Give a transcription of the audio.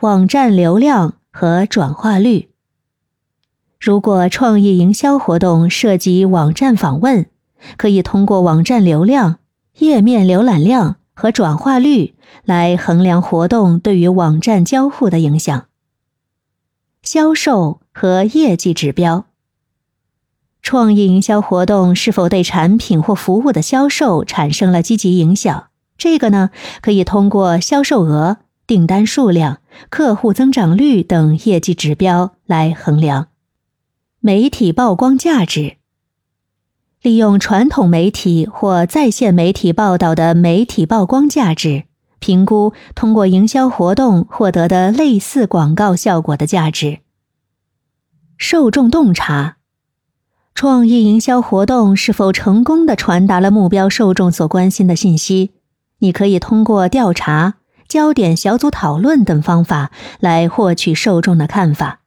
网站流量和转化率。如果创意营销活动涉及网站访问，可以通过网站流量、页面浏览量和转化率来衡量活动对于网站交互的影响。销售和业绩指标。创意营销活动是否对产品或服务的销售产生了积极影响？这个呢，可以通过销售额、订单数量、客户增长率等业绩指标来衡量。媒体曝光价值。利用传统媒体或在线媒体报道的媒体曝光价值，评估通过营销活动获得的类似广告效果的价值。受众洞察。创意营销活动是否成功的传达了目标受众所关心的信息？你可以通过调查、焦点小组讨论等方法来获取受众的看法。